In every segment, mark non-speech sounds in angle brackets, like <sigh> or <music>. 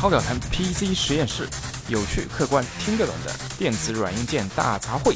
超表谈 PC 实验室，有趣、客观、听得懂的电子软硬件大杂烩。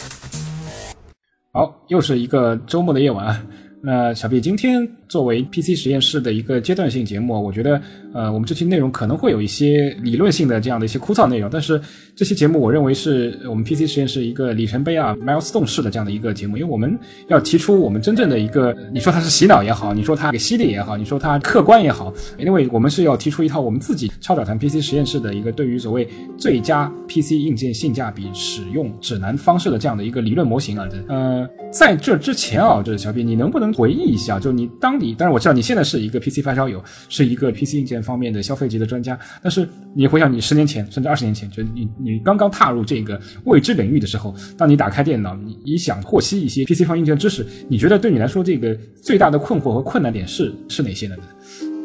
好，又是一个周末的夜晚。那小毕，今天作为 PC 实验室的一个阶段性节目，我觉得，呃，我们这期内容可能会有一些理论性的这样的一些枯燥内容，但是这期节目我认为是我们 PC 实验室一个里程碑啊，milestone 式的这样的一个节目，因为我们要提出我们真正的一个，你说它是洗脑也好，你说它给犀利也好，你说它客观也好，因为我们是要提出一套我们自己超表谈 PC 实验室的一个对于所谓最佳 PC 硬件性价比使用指南方式的这样的一个理论模型啊，呃，在这之前啊，这小毕，你能不能回忆一下，就你当你，当然我知道你现在是一个 PC 发烧友，是一个 PC 硬件方面的消费级的专家，但是你回想你十年前甚至二十年前，就你你刚刚踏入这个未知领域的时候，当你打开电脑，你你想获悉一些 PC 方硬件知识，你觉得对你来说这个最大的困惑和困难点是是哪些呢？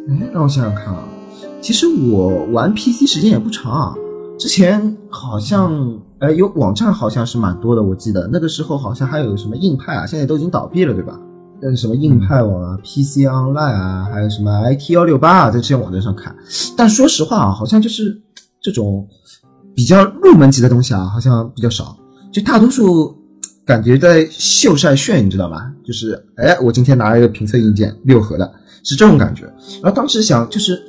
哎，让我想想看啊，其实我玩 PC 时间也不长啊，之前好像。哎，有网站好像是蛮多的，我记得那个时候好像还有什么硬派啊，现在都已经倒闭了，对吧？是什么硬派网啊、PC Online 啊，还有什么 IT 幺六八啊，在这些网站上看。但说实话啊，好像就是这种比较入门级的东西啊，好像比较少。就大多数感觉在秀晒炫，你知道吧？就是哎，我今天拿了一个评测硬件六核的，是这种感觉。然后当时想，就是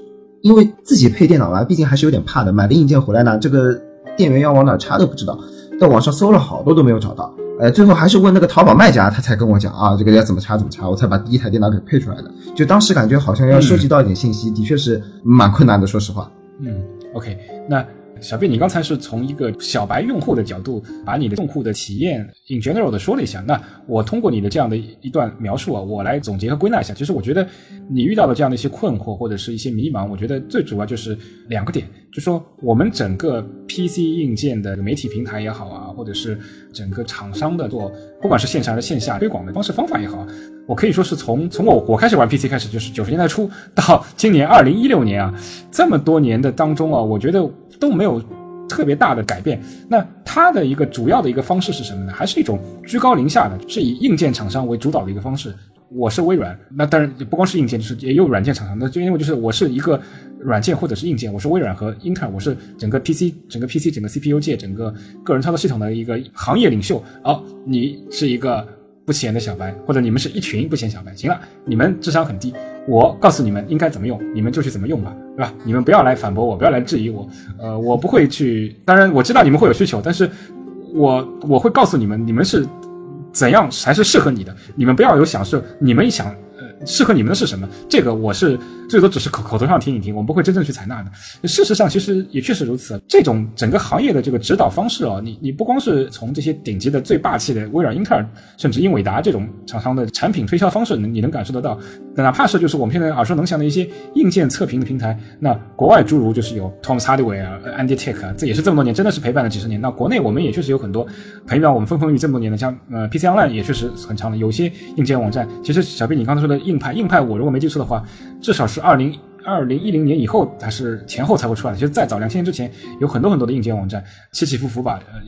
因为自己配电脑吧，毕竟还是有点怕的。买了硬件回来呢，这个。电源要往哪插都不知道，在网上搜了好多都没有找到，呃，最后还是问那个淘宝卖家，他才跟我讲啊，这个要怎么插怎么插，我才把第一台电脑给配出来的。就当时感觉好像要收集到一点信息，的确是蛮困难的，说实话。嗯，OK，那。小贝，你刚才是从一个小白用户的角度，把你的用户的体验 in general 的说了一下。那我通过你的这样的一段描述啊，我来总结和归纳一下。其实我觉得你遇到的这样的一些困惑或者是一些迷茫，我觉得最主要就是两个点，就说我们整个 PC 硬件的媒体平台也好啊，或者是整个厂商的做，不管是线上还是线下推广的方式方法也好，我可以说是从从我我开始玩 PC 开始，就是九十年代初到今年二零一六年啊，这么多年的当中啊，我觉得。都没有特别大的改变。那它的一个主要的一个方式是什么呢？还是一种居高临下的，是以硬件厂商为主导的一个方式。我是微软，那当然不光是硬件，就是也有软件厂商。那就因为就是我是一个软件或者是硬件，我是微软和英特尔，我是整个 PC、整个 PC、整个 CPU 界、整个个人操作系统的一个行业领袖。哦，你是一个。不起眼的小白，或者你们是一群不起眼小白，行了，你们智商很低，我告诉你们应该怎么用，你们就去怎么用吧，对吧？你们不要来反驳我，不要来质疑我，呃，我不会去。当然我知道你们会有需求，但是我我会告诉你们，你们是怎样才是适合你的，你们不要有想说，你们一想。适合你们的是什么？这个我是最多只是口口头上听一听，我们不会真正去采纳的。事实上，其实也确实如此。这种整个行业的这个指导方式哦，你你不光是从这些顶级的、最霸气的微软、英特尔，甚至英伟达这种厂商的产品推销方式，你能感受得到。哪怕是就是我们现在耳熟能详的一些硬件测评的平台，那国外诸如就是有 Tom Hardware 啊、Andy Tech 啊，这也是这么多年真的是陪伴了几十年。那国内我们也确实有很多陪伴我们风风雨雨这么多年的，像呃 PC Online 也确实很长的。有些硬件网站，其实小斌你刚才说的。硬派硬派，我如果没记错的话，至少是二零二零一零年以后还是前后才会出来的。其实再早两千年之前，有很多很多的硬件网站起起伏伏吧，呃，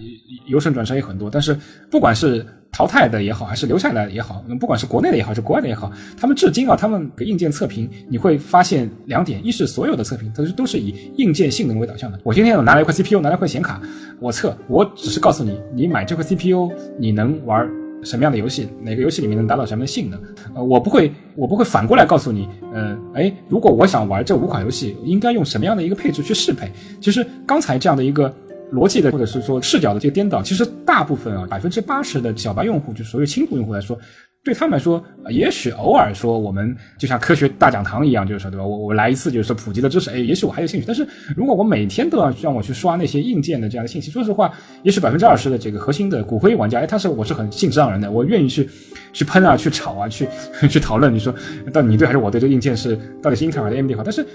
由盛转衰也很多。但是不管是淘汰的也好，还是留下来的也好，不管是国内的也好，还是国外的也好，他们至今啊，他们给硬件测评，你会发现两点：一是所有的测评都是都是以硬件性能为导向的。我今天我拿了一块 CPU，拿了一块显卡，我测，我只是告诉你，你买这块 CPU，你能玩。什么样的游戏，哪个游戏里面能达到什么样的性能？呃，我不会，我不会反过来告诉你，呃，哎，如果我想玩这五款游戏，应该用什么样的一个配置去适配？其实刚才这样的一个逻辑的，或者是说视角的这个颠倒，其实大部分啊，百分之八十的小白用户，就所谓轻度用户来说。对他们来说，也许偶尔说我们就像科学大讲堂一样，就是说，对吧？我我来一次就是说普及的知识，哎，也许我还有兴趣。但是如果我每天都要让我去刷那些硬件的这样的信息，说实话，也许百分之二十的这个核心的骨灰玩家，哎，他是我是很兴致盎然的，我愿意去去喷啊，去吵啊，去 <laughs> 去讨论。你说到底你对还是我对这个硬件是到底是英特尔还是 AMD 好？但是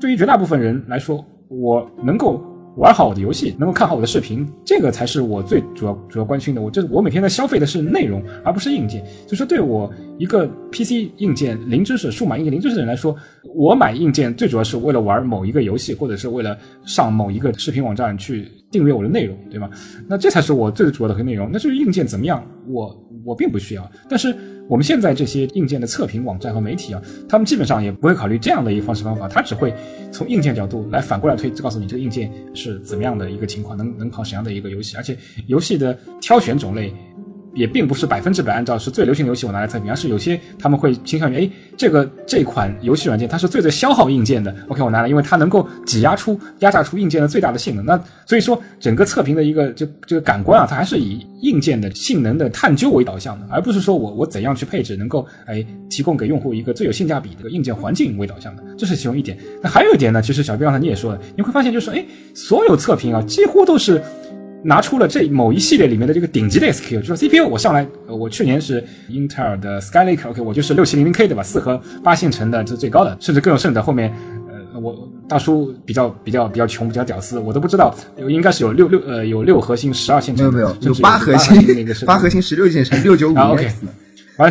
对于绝大部分人来说，我能够。玩好我的游戏，能够看好我的视频，这个才是我最主要主要关心的。我这我每天在消费的是内容，而不是硬件。就说对我一个 PC 硬件零知识、数码硬件零知识的人来说，我买硬件最主要是为了玩某一个游戏，或者是为了上某一个视频网站去订阅我的内容，对吗？那这才是我最主要的内容。那至于硬件怎么样，我我并不需要。但是我们现在这些硬件的测评网站和媒体啊，他们基本上也不会考虑这样的一个方式方法，他只会从硬件角度来反过来推，告诉你这个硬件是怎么样的一个情况，能能跑什么样的一个游戏，而且游戏的挑选种类。也并不是百分之百按照是最流行的游戏我拿来测评，而是有些他们会倾向于，哎，这个这款游戏软件它是最最消耗硬件的，OK，我拿来，因为它能够挤压出压榨出硬件的最大的性能。那所以说整个测评的一个就这个感官啊，它还是以硬件的性能的探究为导向的，而不是说我我怎样去配置能够哎提供给用户一个最有性价比的硬件环境为导向的，这是其中一点。那还有一点呢，其实小毕刚才你也说了，你会发现就是哎，所有测评啊几乎都是。拿出了这某一系列里面的这个顶级的 SKU，就是 CPU，我上来，我去年是英特尔的 Skylake，OK，我就是六七零零 K 对吧？四核八线程的这是最高的，甚至更有甚者。后面，呃，我大叔比较比较比较穷，比较屌丝，我都不知道，应该是有六六呃有六核心十二线程，没有没有，有八核心那个是八核心十六线程六九五 X，啊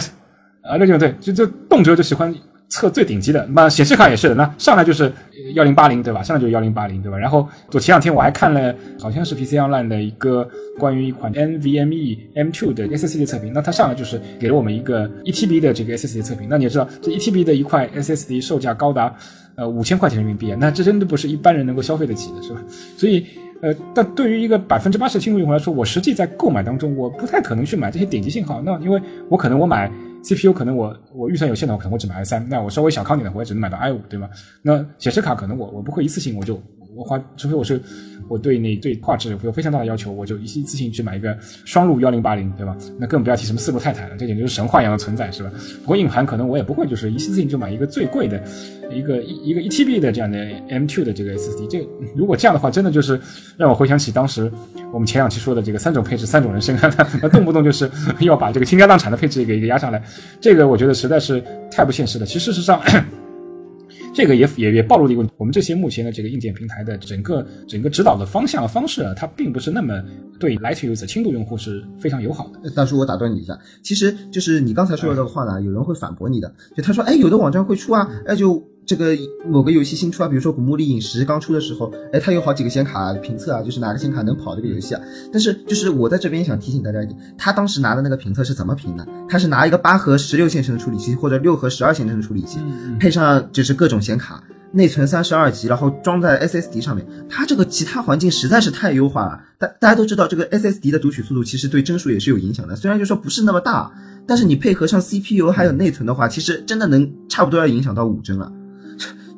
啊六九对，就就动辄就喜欢。测最顶级的，那显示卡也是的，那上来就是幺零八零，对吧？上来就是幺零八零，对吧？然后我前两天我还看了，好像是 PC Online 的一个关于一款 NVMe M2 的 SSD 测评，那它上来就是给了我们一个一 TB 的这个 SSD 测评。那你也知道，这一 TB 的一块 SSD 售价高达呃五千块钱人民币，那这真的不是一般人能够消费得起的，是吧？所以呃，但对于一个百分之八十的轻度用户来说，我实际在购买当中，我不太可能去买这些顶级信号。那因为我可能我买。CPU 可能我我预算有限的话，可能我只买 i 三。那我稍微小康点的，我也只能买到 i 五，对吗？那显示卡可能我我不会一次性我就。我花，除非我是我对那对画质有非常大的要求，我就一一次性去买一个双路幺零八零，对吧？那更不要提什么四路太太了，这简直是神话一样的存在，是吧？不过硬盘可能我也不会，就是一次性就买一个最贵的，一个一一个一 TB 的这样的 M2 的这个 SSD。这如果这样的话，真的就是让我回想起当时我们前两期说的这个三种配置三种人生，<laughs> 那动不动就是 <laughs> 要把这个倾家荡产的配置给给压上来，这个我觉得实在是太不现实了。其实事实上。这个也也也暴露了一个问题，我们这些目前的这个硬件平台的整个整个指导的方向和方式啊，它并不是那么对 light user 轻度用户是非常友好的。大叔，我打断你一下，其实就是你刚才说的这个话呢，有人会反驳你的，就他说，哎，有的网站会出啊，哎就。这个某个游戏新出啊，比如说《古墓丽影十》刚出的时候，哎，它有好几个显卡评测啊，就是哪个显卡能跑这个游戏啊？但是就是我在这边想提醒大家一点，他当时拿的那个评测是怎么评的？他是拿一个八核十六线程的处理器或者六核十二线程的处理器，配上就是各种显卡，内存三十二 G，然后装在 SSD 上面。它这个其他环境实在是太优化了。大大家都知道，这个 SSD 的读取速度其实对帧数也是有影响的。虽然就说不是那么大，但是你配合上 CPU 还有内存的话，其实真的能差不多要影响到五帧了。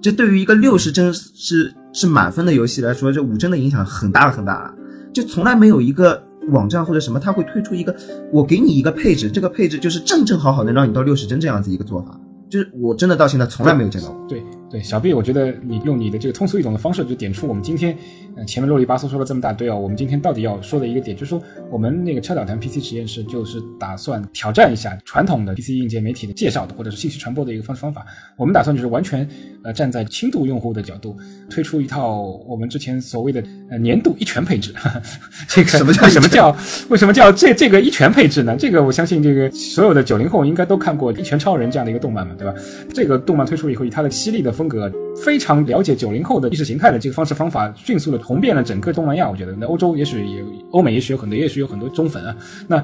这对于一个六十帧是是满分的游戏来说，这五帧的影响很大很大了。就从来没有一个网站或者什么，它会推出一个我给你一个配置，这个配置就是正正好好能让你到六十帧这样子一个做法。就是我真的到现在从来没有见到过。对对，小 B，我觉得你用你的这个通俗易懂的方式，就点出我们今天，嗯，前面啰里吧嗦说了这么大堆啊，我们今天到底要说的一个点，就是说我们那个超导谈 PC 实验室就是打算挑战一下传统的 PC 硬件媒体的介绍的或者是信息传播的一个方式方法。我们打算就是完全呃站在轻度用户的角度，推出一套我们之前所谓的呃年度一拳配置。<laughs> 这个什么叫什么叫为什么叫这这个一拳配置呢？这个我相信这个所有的九零后应该都看过《一拳超人》这样的一个动漫嘛。对吧？这个动漫推出以后，以它的犀利的风格，非常了解九零后的意识形态的这个方式方法，迅速的红遍了整个东南亚。我觉得，那欧洲也许有，欧美也许有很多，也许有很多忠粉啊。那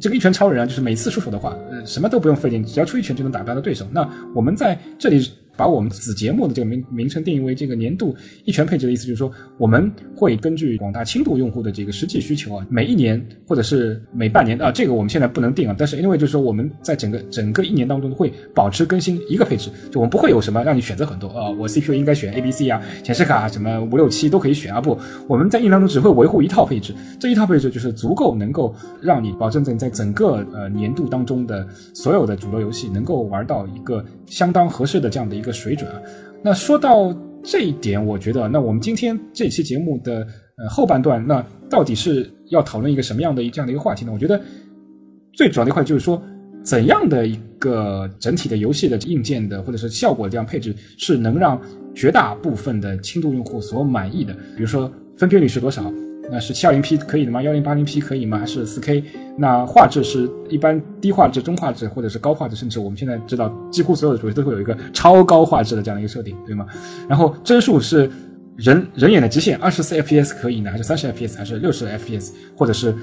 这个一拳超人啊，就是每次出手的话，呃，什么都不用费劲，只要出一拳就能打败的对手。那我们在这里。把我们子节目的这个名名称定义为这个年度一拳配置的意思，就是说我们会根据广大轻度用户的这个实际需求啊，每一年或者是每半年啊，这个我们现在不能定啊。但是因为就是说我们在整个整个一年当中会保持更新一个配置，就我们不会有什么让你选择很多啊，我 CPU 应该选 A、B、C 啊，显示卡什么五六七都可以选啊。不，我们在一年当中只会维护一套配置，这一套配置就是足够能够让你保证在在整个呃年度当中的所有的主流游戏能够玩到一个相当合适的这样的一个。的水准啊，那说到这一点，我觉得，那我们今天这期节目的呃后半段，那到底是要讨论一个什么样的这样的一个话题呢？我觉得最主要的一块就是说，怎样的一个整体的游戏的硬件的或者是效果这样配置，是能让绝大部分的轻度用户所满意的？比如说分辨率是多少？那是七二零 P 可以的吗？幺零八零 P 可以吗？还是四 K？那画质是一般低画质、中画质，或者是高画质，甚至我们现在知道，几乎所有的主机都会有一个超高画质的这样的一个设定，对吗？然后帧数是人人眼的极限，二十四 FPS 可以呢，还是三十 FPS，还是六十 FPS，或者是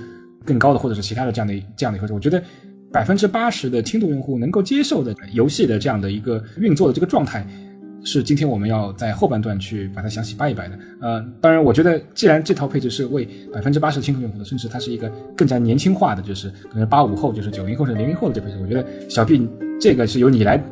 更高的，或者是其他的这样的这样的一个？我觉得。百分之八十的轻度用户能够接受的游戏的这样的一个运作的这个状态，是今天我们要在后半段去把它详细掰一掰的。呃，当然，我觉得既然这套配置是为百分之八十轻度用户的，甚至它是一个更加年轻化的，就是可能八五后，就是九零后是零零后的这配置，我觉得小 B 这个是由你来。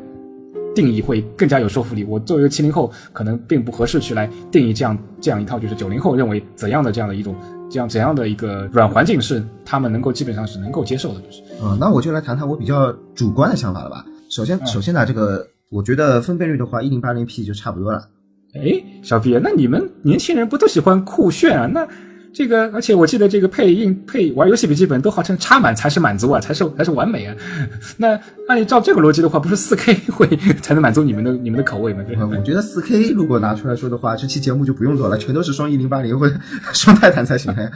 定义会更加有说服力。我作为一个七零后，可能并不合适去来定义这样这样一套，就是九零后认为怎样的这样的一种这样怎样的一个软环境是他们能够基本上是能够接受的，就是。嗯，那我就来谈谈我比较主观的想法了吧。首先，首先呢，这个我觉得分辨率的话，一零八零 P 就差不多了。哎，小毕那你们年轻人不都喜欢酷炫啊？那。这个，而且我记得这个配硬配玩游戏笔记本都号称插满才是满足啊，才是才是完美啊。<laughs> 那按照这个逻辑的话，不是四 K <laughs> 会才能满足你们的你们的口味吗？我觉得四 K 如果拿出来说的话，这期节目就不用做了，全都是双一零八零或者 <laughs> 双泰坦才行呀。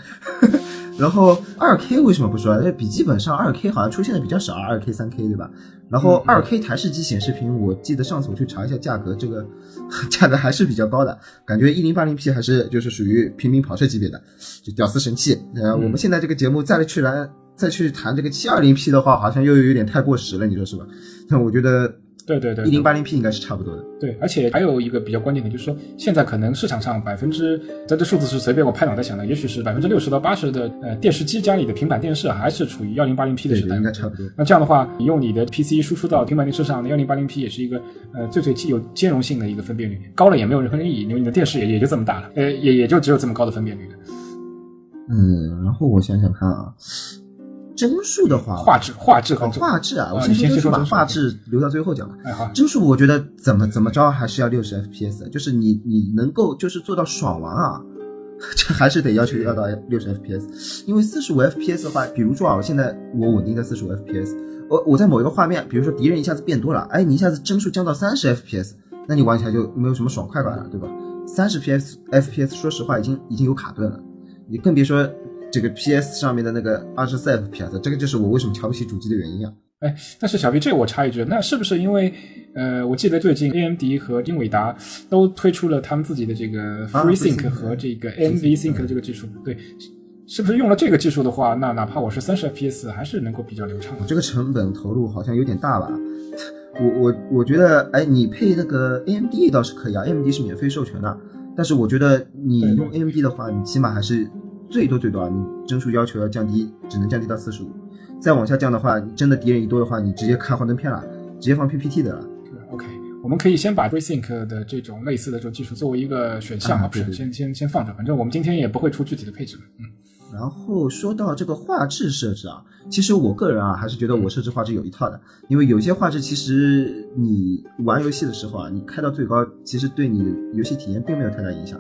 然后二 K 为什么不说？因为笔记本上二 K 好像出现的比较少，二 K、三 K 对吧？然后二 K 台式机显示屏，我记得上次我去查一下价格，这个 <laughs> 价格还是比较高的，感觉一零八零 P 还是就是属于平民跑车级别的，就屌丝神器。呃，我们现在这个节目再去来再去谈这个七二零 P 的话，好像又有点太过时了，你说是吧？但我觉得。对对对，一零八零 P 应该是差不多的。对，而且还有一个比较关键的，就是说现在可能市场上百分之，在这数字是随便我拍脑袋想的，也许是百分之六十到八十的呃电视机家里的平板电视还是处于幺零八零 P 的时代，应该差不多。那这样的话，你用你的 PC 输出到平板电视上，幺零八零 P 也是一个呃最最具有兼容性的一个分辨率，高了也没有任何意义，因为你的电视也也就这么大了，呃也也就只有这么高的分辨率的。嗯，然后我想想看啊。帧数的话，画质画质和画质啊，我先说帧数，把画质留到最后讲吧。哎好，帧数我觉得怎么怎么着还是要六十 FPS，就是你你能够就是做到爽玩啊，这 <laughs> 还是得要求要到六十 FPS，因为四十五 FPS 的话，比如说啊，我现在我稳定在四十五 FPS，我我在某一个画面，比如说敌人一下子变多了，哎，你一下子帧数降到三十 FPS，那你玩起来就没有什么爽快感了，对吧？三十 PS FPS 说实话已经已经有卡顿了，你更别说。这个 PS 上面的那个二十四 FPS，这个就是我为什么瞧不起主机的原因啊！哎，但是小 B，这我插一句，那是不是因为，呃，我记得最近 AMD 和英伟达都推出了他们自己的这个 FreeSync 和这个 NVSync 的这个技术？对，是不是用了这个技术的话，那哪怕我是三十 FPS，还是能够比较流畅？这个成本投入好像有点大吧？我我我觉得，哎，你配那个 AMD 倒是可以啊，AMD 是免费授权的，但是我觉得你用 AMD 的话，你起码还是。最多最多啊，你帧数要求要降低，只能降低到四十五，再往下降的话，你真的敌人一多的话，你直接看幻灯片了，直接放 PPT 的了。OK，我们可以先把 FreeSync 的这种类似的这种技术作为一个选项啊，先先先放着，反正我们今天也不会出具体的配置。嗯。然后说到这个画质设置啊，其实我个人啊还是觉得我设置画质有一套的，因为有些画质其实你玩游戏的时候啊，你开到最高，其实对你的游戏体验并没有太大影响。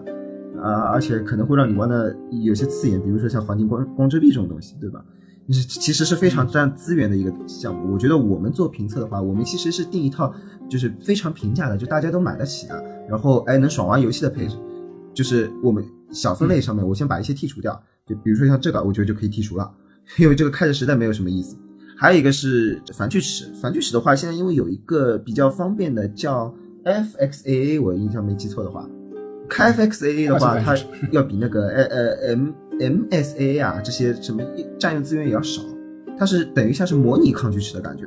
啊，而且可能会让你玩的有些刺眼，比如说像黄金光光遮蔽这种东西，对吧？是其实是非常占资源的一个项目。我觉得我们做评测的话，我们其实是定一套就是非常平价的，就大家都买得起的，然后哎能爽玩游戏的配置。就是我们小分类上面，我先把一些剔除掉，就比如说像这个，我觉得就可以剔除了，因为这个开着实在没有什么意思。还有一个是反锯齿，反锯齿的话，现在因为有一个比较方便的叫 FXAA，我印象没记错的话。开 FXAA 的话，它要比那个呃呃 M MSAA 啊这些什么占用资源也要少，它是等于像是模拟抗锯齿的感觉。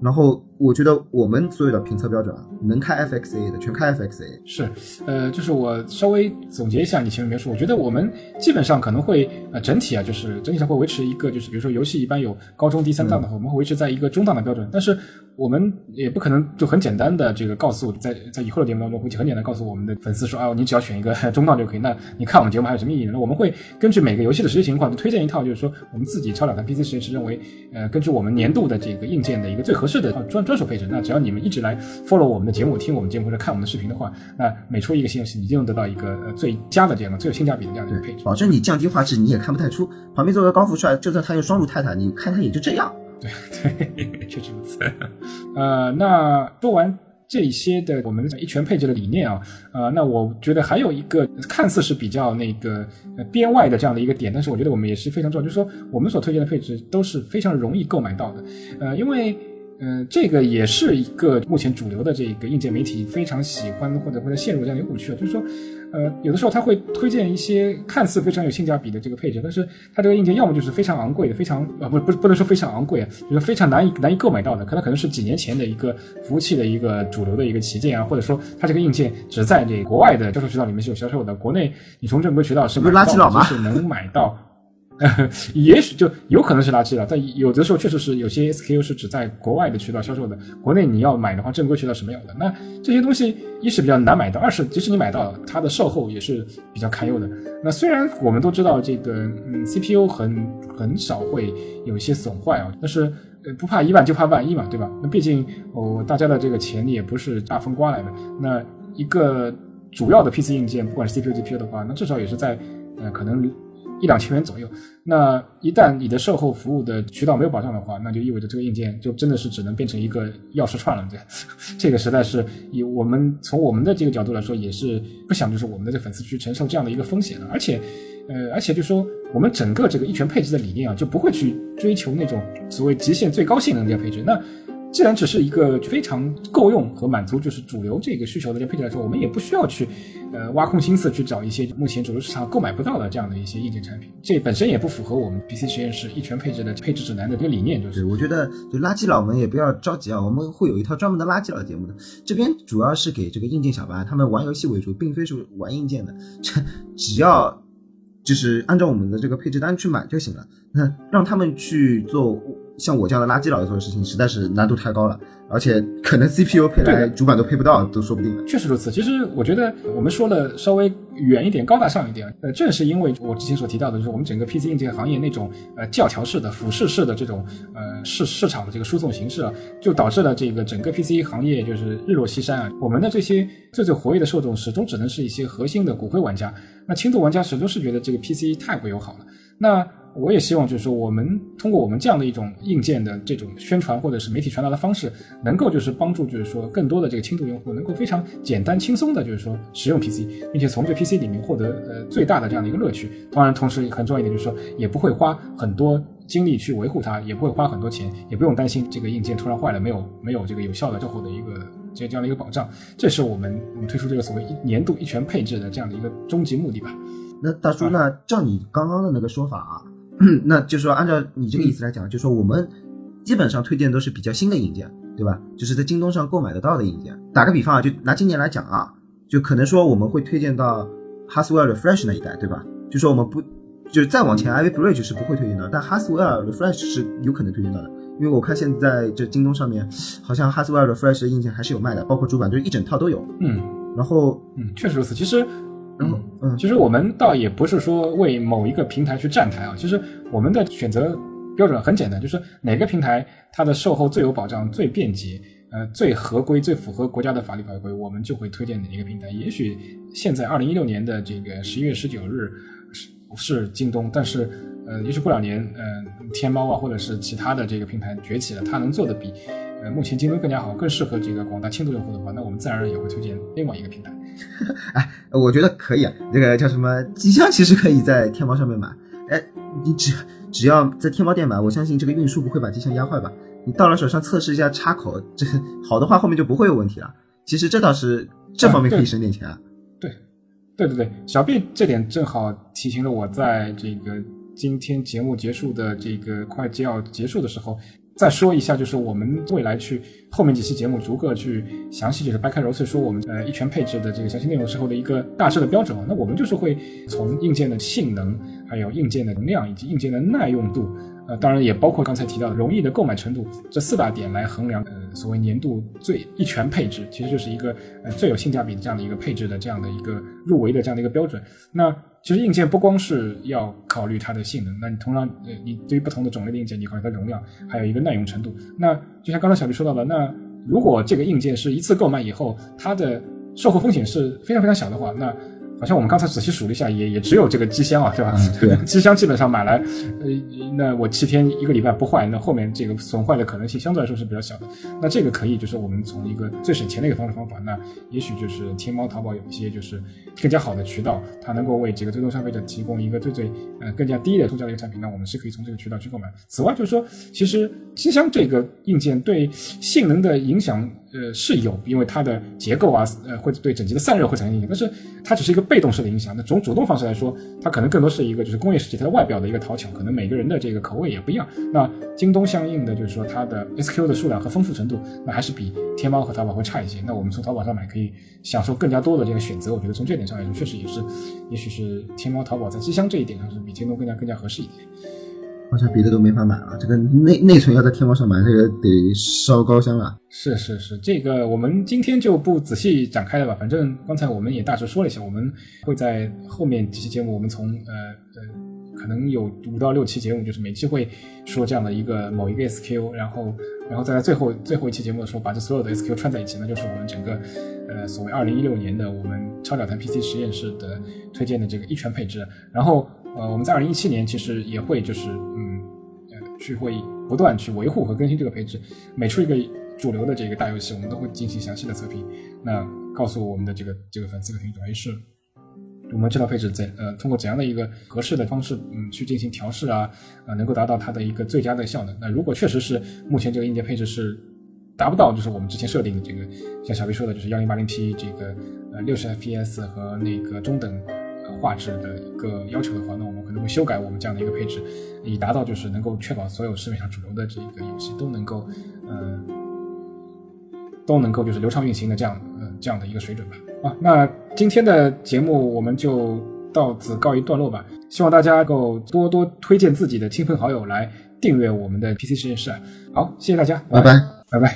然后我觉得我们所有的评测标准啊，能开 FXAA 的全开 FXAA。是，呃，就是我稍微总结一下你前面描述，我觉得我们基本上可能会呃整体啊，就是整体上会维持一个，就是比如说游戏一般有高中低三档的话，我们会维持在一个中档的标准，但是。我们也不可能就很简单的这个告诉在在以后的节目当中会很简单告诉我们的粉丝说啊，你只要选一个 <laughs> 中档就可以。那你看我们节目还有什么意义呢？我们会根据每个游戏的实际情况，就推荐一套，就是说我们自己超两台 PC 实验室认为，呃，根据我们年度的这个硬件的一个最合适的专专属配置。那只要你们一直来 follow 我们的节目，听我们节目或者看我们的视频的话，那每出一个新游戏，你就能得到一个呃最佳的这样的最有性价比的这样的一个配置，保证你降低画质你也看不太出。旁边坐个高富帅，就算他用双路泰坦，你看他也就这样。对对，确实如此。呃，那说完这些的我们一拳配置的理念啊，呃，那我觉得还有一个看似是比较那个边外的这样的一个点，但是我觉得我们也是非常重要，就是说我们所推荐的配置都是非常容易购买到的。呃，因为嗯，这个也是一个目前主流的这个硬件媒体非常喜欢或者或者陷入这样的一个误区啊，就是说，呃，有的时候他会推荐一些看似非常有性价比的这个配置，但是它这个硬件要么就是非常昂贵的，非常呃不不不能说非常昂贵啊，就是非常难以难以购买到的，可能可能是几年前的一个服务器的一个主流的一个旗舰啊，或者说它这个硬件只在这国外的销售渠道里面是有销售的，国内你从正规渠道是买不到，就是能买到。<laughs> 也许就有可能是垃圾了，但有的时候确实是有些 SKU 是只在国外的渠道销售的，国内你要买的话，正规渠道是没有的。那这些东西一是比较难买到，二是即使你买到，它的售后也是比较堪忧的。那虽然我们都知道这个嗯 CPU 很很少会有一些损坏啊，但是呃不怕一万就怕万一嘛，对吧？那毕竟哦大家的这个钱也不是大风刮来的。那一个主要的 PC 硬件，不管是 CPU、GPU 的话，那至少也是在呃可能。一两千元左右，那一旦你的售后服务的渠道没有保障的话，那就意味着这个硬件就真的是只能变成一个钥匙串了。这 <laughs> 这个实在是以我们从我们的这个角度来说，也是不想就是我们的这粉丝去承受这样的一个风险的。而且，呃，而且就说我们整个这个一拳配置的理念啊，就不会去追求那种所谓极限最高性能的配置。那既然只是一个非常够用和满足就是主流这个需求的这个配置来说，我们也不需要去，呃，挖空心思去找一些目前主流市场购买不到的这样的一些硬件产品。这本身也不符合我们 PC 实验室一拳配置的配置指南的这个理念。就是，我觉得就垃圾佬们也不要着急啊，我们会有一套专门的垃圾佬节目的。这边主要是给这个硬件小白他们玩游戏为主，并非是玩硬件的。这只要就是按照我们的这个配置单去买就行了。那让他们去做。像我这样的垃圾佬做的事情，实在是难度太高了，而且可能 CPU 配来主板都配不到，都说不定。确实如此。其实我觉得我们说的稍微远一点、高大上一点，呃，正是因为我之前所提到的，就是我们整个 PC 硬件行业那种呃教条式的、俯视式的这种呃市市场的这个输送形式啊，就导致了这个整个 PC 行业就是日落西山啊。我们的这些最最活跃的受众，始终只能是一些核心的骨灰玩家。那轻度玩家始终是觉得这个 PC 太不友好了。那我也希望，就是说，我们通过我们这样的一种硬件的这种宣传，或者是媒体传达的方式，能够就是帮助，就是说，更多的这个轻度用户能够非常简单轻松的，就是说，使用 PC，并且从这 PC 里面获得呃最大的这样的一个乐趣。当然，同时很重要一点就是说，也不会花很多精力去维护它，也不会花很多钱，也不用担心这个硬件突然坏了没有没有这个有效的售后的一个这这样的一个保障。这是我们我们推出这个所谓一年度一全配置的这样的一个终极目的吧。那大叔，那照你刚刚的那个说法啊。<clears throat> 那就是说，按照你这个意思来讲，就是说我们基本上推荐都是比较新的硬件，对吧？就是在京东上购买得到的硬件。打个比方啊，就拿今年来讲啊，就可能说我们会推荐到 Haswell Refresh 那一代，对吧？就说我们不，就是再往前，Ivy Bridge 是不会推荐的，但 Haswell Refresh 是有可能推荐到的，因为我看现在这京东上面好像 Haswell Refresh 的硬件还是有卖的，包括主板，就是一整套都有。嗯，然后嗯，确实如此。其实。嗯嗯，其实我们倒也不是说为某一个平台去站台啊，其实我们的选择标准很简单，就是哪个平台它的售后最有保障、最便捷、呃最合规、最符合国家的法律法规，我们就会推荐哪一个平台。也许现在二零一六年的这个十一月十九日是是京东，但是呃，也许过两年，呃，天猫啊或者是其他的这个平台崛起了，它能做的比呃目前京东更加好，更适合这个广大轻度用户的话，那我们自然而然也会推荐另外一个平台。<laughs> 哎，我觉得可以啊。那个叫什么机箱，其实可以在天猫上面买。哎，你只只要在天猫店买，我相信这个运输不会把机箱压坏吧？你到了手上测试一下插口，这好的话，后面就不会有问题了。其实这倒是这方面可以省点钱啊。对，对对对，小 B 这点正好提醒了我，在这个今天节目结束的这个快就要结束的时候。再说一下，就是我们未来去后面几期节目逐个去详细就是掰开揉碎说我们呃一拳配置的这个详细内容时候的一个大致的标准啊。那我们就是会从硬件的性能，还有硬件的容量以及硬件的耐用度。呃，当然也包括刚才提到的容易的购买程度这四大点来衡量，呃，所谓年度最一拳配置，其实就是一个呃最有性价比的这样的一个配置的这样的一个入围的这样的一个标准。那其实硬件不光是要考虑它的性能，那你同样，呃，你对于不同的种类的硬件，你考虑它容量，还有一个耐用程度。那就像刚才小李说到的，那如果这个硬件是一次购买以后，它的售后风险是非常非常小的话，那好像我们刚才仔细数了一下，也也只有这个机箱啊，对吧？嗯对 <laughs> 机箱基本上买来，呃，那我七天一个礼拜不坏，那后面这个损坏的可能性相对来说是比较小的。那这个可以就是我们从一个最省钱的一个方式方法，那也许就是天猫、淘宝有一些就是更加好的渠道，它能够为这个最终消费者提供一个最最呃更加低的售价的一个产品，那我们是可以从这个渠道去购买。此外就是说，其实机箱这个硬件对性能的影响。呃，是有，因为它的结构啊，呃，会对整机的散热会产生影响，但是它只是一个被动式的影响。那从主动方式来说，它可能更多是一个就是工业设计它的外表的一个讨巧，可能每个人的这个口味也不一样。那京东相应的就是说它的 SKU 的数量和丰富程度，那还是比天猫和淘宝会差一些。那我们从淘宝上买可以享受更加多的这个选择，我觉得从这点上来说，确实也是，也许是天猫、淘宝在机箱这一点上是比京东更加更加合适一点。好像别的都没法买了，这个内内存要在天猫上买，这个得烧高香了。是是是，这个我们今天就不仔细展开了吧。反正刚才我们也大致说了一下，我们会在后面几期节目，我们从呃呃，可能有五到六期节目，就是每期会说这样的一个某一个 SKU，然后然后再在最后最后一期节目的时候，把这所有的 SKU 串在一起，那就是我们整个呃所谓二零一六年的我们超屌谈 PC 实验室的推荐的这个一拳配置，然后。呃，我们在二零一七年其实也会就是嗯，呃，去会不断去维护和更新这个配置。每出一个主流的这个大游戏，我们都会进行详细的测评。那告诉我们的这个这个粉丝和听众，哎，是我们这套配置怎呃通过怎样的一个合适的方式嗯去进行调试啊啊，能够达到它的一个最佳的效能。那如果确实是目前这个硬件配置是达不到，就是我们之前设定的这个，像小 B 说的，就是幺零八零 P 这个呃六十 FPS 和那个中等。画质的一个要求的话，那我们可能会修改我们这样的一个配置，以达到就是能够确保所有市面上主流的这个游戏都能够，呃，都能够就是流畅运行的这样，呃，这样的一个水准吧。啊，那今天的节目我们就到此告一段落吧。希望大家能够多多推荐自己的亲朋好友来订阅我们的 PC 实验室。好，谢谢大家，拜拜，拜拜。